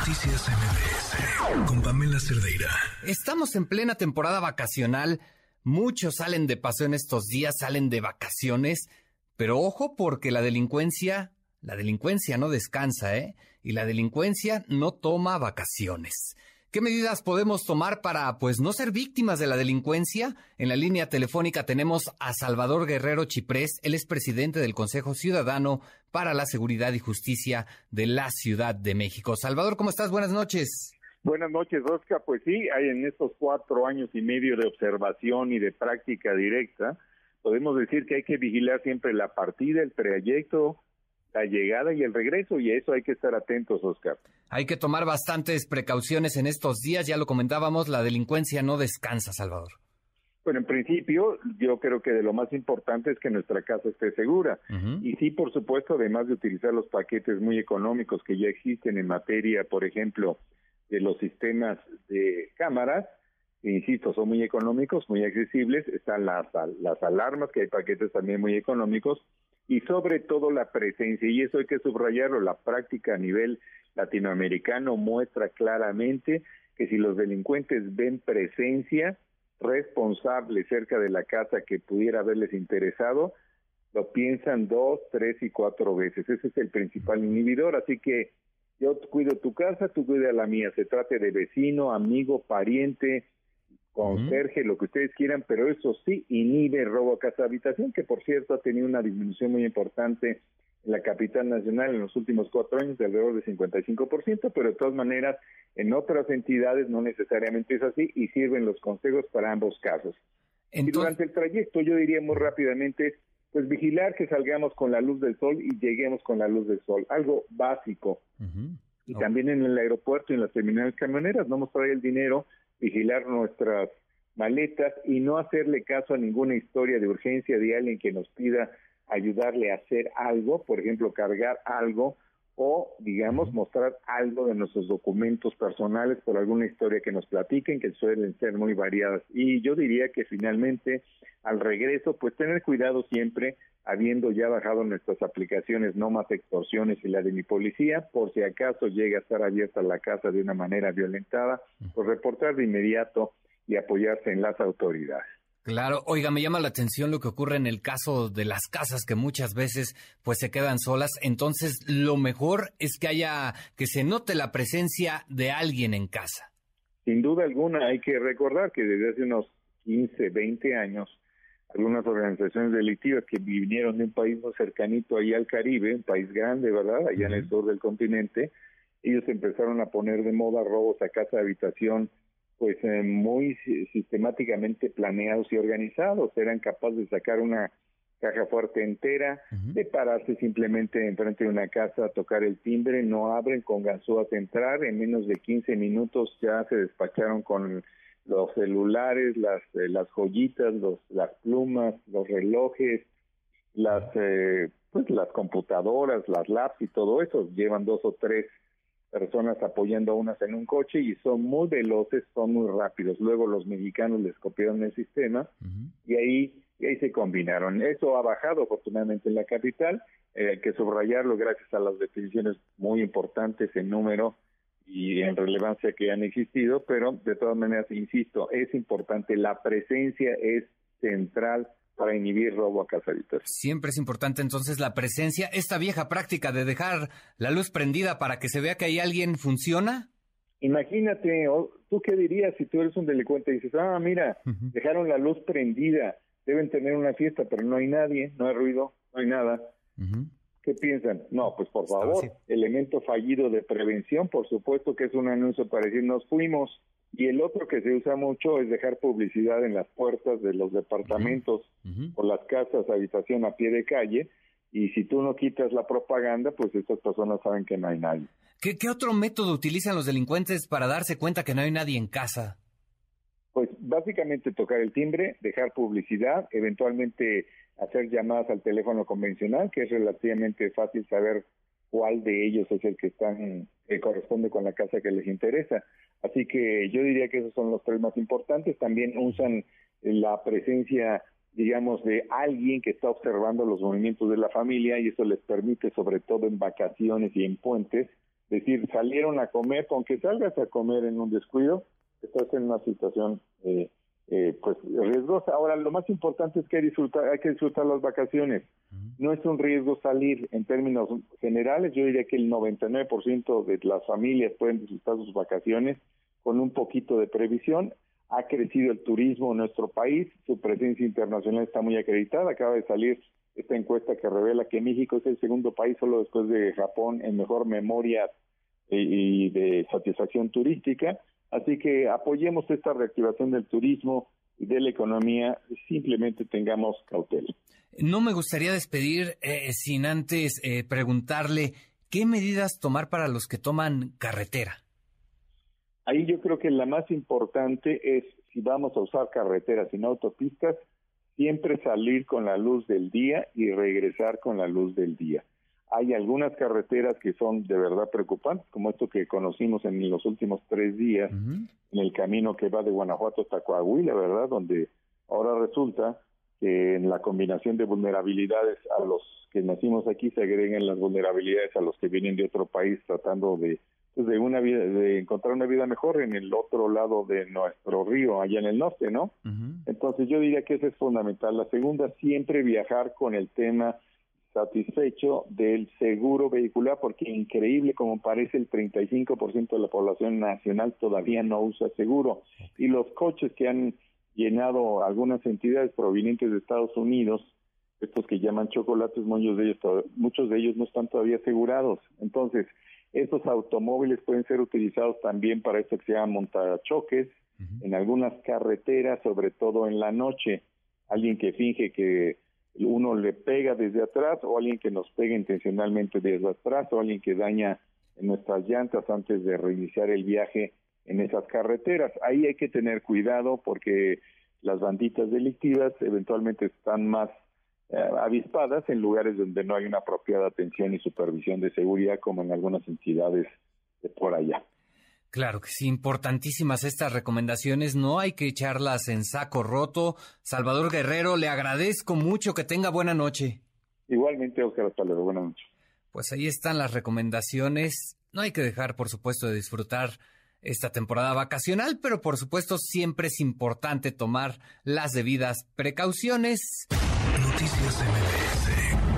Noticias MBS con Pamela Cerdeira. Estamos en plena temporada vacacional. Muchos salen de paseo en estos días, salen de vacaciones. Pero ojo porque la delincuencia, la delincuencia no descansa, ¿eh? Y la delincuencia no toma vacaciones. ¿Qué medidas podemos tomar para, pues, no ser víctimas de la delincuencia? En la línea telefónica tenemos a Salvador Guerrero Chiprés, él es presidente del Consejo Ciudadano para la Seguridad y Justicia de la Ciudad de México. Salvador, ¿cómo estás? Buenas noches. Buenas noches, Oscar. Pues sí, hay en estos cuatro años y medio de observación y de práctica directa, podemos decir que hay que vigilar siempre la partida, el trayecto, la llegada y el regreso, y a eso hay que estar atentos, Oscar. Hay que tomar bastantes precauciones en estos días, ya lo comentábamos, la delincuencia no descansa, Salvador. Bueno, en principio, yo creo que de lo más importante es que nuestra casa esté segura. Y sí, por supuesto, además de utilizar los paquetes muy económicos que ya existen en materia, por ejemplo, de los sistemas de cámaras, insisto, son muy económicos, muy accesibles, están las, las alarmas, que hay paquetes también muy económicos, y sobre todo la presencia, y eso hay que subrayarlo, la práctica a nivel latinoamericano muestra claramente que si los delincuentes ven presencia responsable cerca de la casa que pudiera haberles interesado, lo piensan dos, tres y cuatro veces. Ese es el principal inhibidor, así que yo cuido tu casa, tú cuidas la mía, se trate de vecino, amigo, pariente, conserje, lo que ustedes quieran, pero eso sí inhibe robo a casa habitación, que por cierto ha tenido una disminución muy importante en la capital nacional en los últimos cuatro años de alrededor de 55%, pero de todas maneras en otras entidades no necesariamente es así y sirven los consejos para ambos casos. Y durante el trayecto yo diría muy rápidamente, pues vigilar que salgamos con la luz del sol y lleguemos con la luz del sol, algo básico. Y también en el aeropuerto y en las terminales camioneras, no mostrar el dinero vigilar nuestras maletas y no hacerle caso a ninguna historia de urgencia de alguien que nos pida ayudarle a hacer algo, por ejemplo, cargar algo o, digamos, mostrar algo de nuestros documentos personales por alguna historia que nos platiquen, que suelen ser muy variadas. Y yo diría que finalmente, al regreso, pues tener cuidado siempre, habiendo ya bajado nuestras aplicaciones No Más Extorsiones y la de mi policía, por si acaso llega a estar abierta la casa de una manera violentada, pues reportar de inmediato y apoyarse en las autoridades. Claro, oiga, me llama la atención lo que ocurre en el caso de las casas que muchas veces pues se quedan solas, entonces lo mejor es que haya que se note la presencia de alguien en casa. Sin duda alguna hay que recordar que desde hace unos 15, 20 años algunas organizaciones delictivas que vinieron de un país muy cercanito ahí al Caribe, un país grande, ¿verdad? Allá en el sur del continente, ellos empezaron a poner de moda robos a casa de habitación pues eh, muy sistemáticamente planeados y organizados, eran capaces de sacar una caja fuerte entera, de pararse simplemente enfrente de una casa, tocar el timbre, no abren con ganzúas entrar, en menos de 15 minutos ya se despacharon con los celulares, las eh, las joyitas, los las plumas, los relojes, las eh, pues las computadoras, las laps y todo eso, llevan dos o tres personas apoyando a unas en un coche y son muy veloces, son muy rápidos. Luego los mexicanos les copiaron el sistema y ahí ahí se combinaron. Eso ha bajado afortunadamente en la capital, eh, hay que subrayarlo gracias a las definiciones muy importantes en número y en relevancia que han existido, pero de todas maneras, insisto, es importante, la presencia es central para inhibir robo a casa Siempre es importante entonces la presencia. ¿Esta vieja práctica de dejar la luz prendida para que se vea que hay alguien funciona? Imagínate, ¿tú qué dirías si tú eres un delincuente y dices, ah, mira, dejaron la luz prendida, deben tener una fiesta, pero no hay nadie, no hay ruido, no hay nada? ¿Qué piensan? No, pues por favor, elemento fallido de prevención, por supuesto que es un anuncio para decir nos fuimos. Y el otro que se usa mucho es dejar publicidad en las puertas de los departamentos o las casas, habitación a pie de calle. Y si tú no quitas la propaganda, pues estas personas saben que no hay nadie. ¿Qué, qué otro método utilizan los delincuentes para darse cuenta que no hay nadie en casa? Pues básicamente tocar el timbre, dejar publicidad, eventualmente hacer llamadas al teléfono convencional, que es relativamente fácil saber cuál de ellos es el que están que corresponde con la casa que les interesa. Así que yo diría que esos son los tres más importantes. También usan la presencia, digamos, de alguien que está observando los movimientos de la familia y eso les permite, sobre todo en vacaciones y en puentes, decir, salieron a comer, aunque salgas a comer en un descuido, estás en una situación eh, eh, pues riesgosa. Ahora, lo más importante es que hay, disfrutar, hay que disfrutar las vacaciones. No es un riesgo salir en términos generales. Yo diría que el 99% de las familias pueden disfrutar sus vacaciones con un poquito de previsión. Ha crecido el turismo en nuestro país, su presencia internacional está muy acreditada. Acaba de salir esta encuesta que revela que México es el segundo país solo después de Japón en mejor memoria y de satisfacción turística. Así que apoyemos esta reactivación del turismo y de la economía, simplemente tengamos cautela. No me gustaría despedir eh, sin antes eh, preguntarle qué medidas tomar para los que toman carretera. Ahí yo creo que la más importante es si vamos a usar carreteras y no autopistas, siempre salir con la luz del día y regresar con la luz del día. Hay algunas carreteras que son de verdad preocupantes, como esto que conocimos en los últimos tres días, en el camino que va de Guanajuato hasta Coahuila, ¿verdad? Donde ahora resulta que en la combinación de vulnerabilidades a los que nacimos aquí se agregan las vulnerabilidades a los que vienen de otro país tratando de pues, de una vida de encontrar una vida mejor en el otro lado de nuestro río allá en el norte no entonces yo diría que eso es fundamental. La segunda siempre viajar con el tema satisfecho del seguro vehicular, porque increíble como parece el 35% de la población nacional todavía no usa seguro. Y los coches que han llenado algunas entidades provenientes de Estados Unidos, estos que llaman chocolates, muchos de ellos, muchos de ellos no están todavía asegurados. Entonces, estos automóviles pueden ser utilizados también para esto que se llama montachoques, en algunas carreteras, sobre todo en la noche. Alguien que finge que uno le pega desde atrás o alguien que nos pega intencionalmente desde atrás o alguien que daña nuestras llantas antes de reiniciar el viaje en esas carreteras. Ahí hay que tener cuidado porque las banditas delictivas eventualmente están más eh, avispadas en lugares donde no hay una apropiada atención y supervisión de seguridad como en algunas entidades de por allá. Claro que sí, importantísimas estas recomendaciones, no hay que echarlas en saco roto. Salvador Guerrero, le agradezco mucho, que tenga buena noche. Igualmente, Oscar, hasta luego, buena noche. Pues ahí están las recomendaciones. No hay que dejar, por supuesto, de disfrutar esta temporada vacacional, pero por supuesto siempre es importante tomar las debidas precauciones. Noticias MBS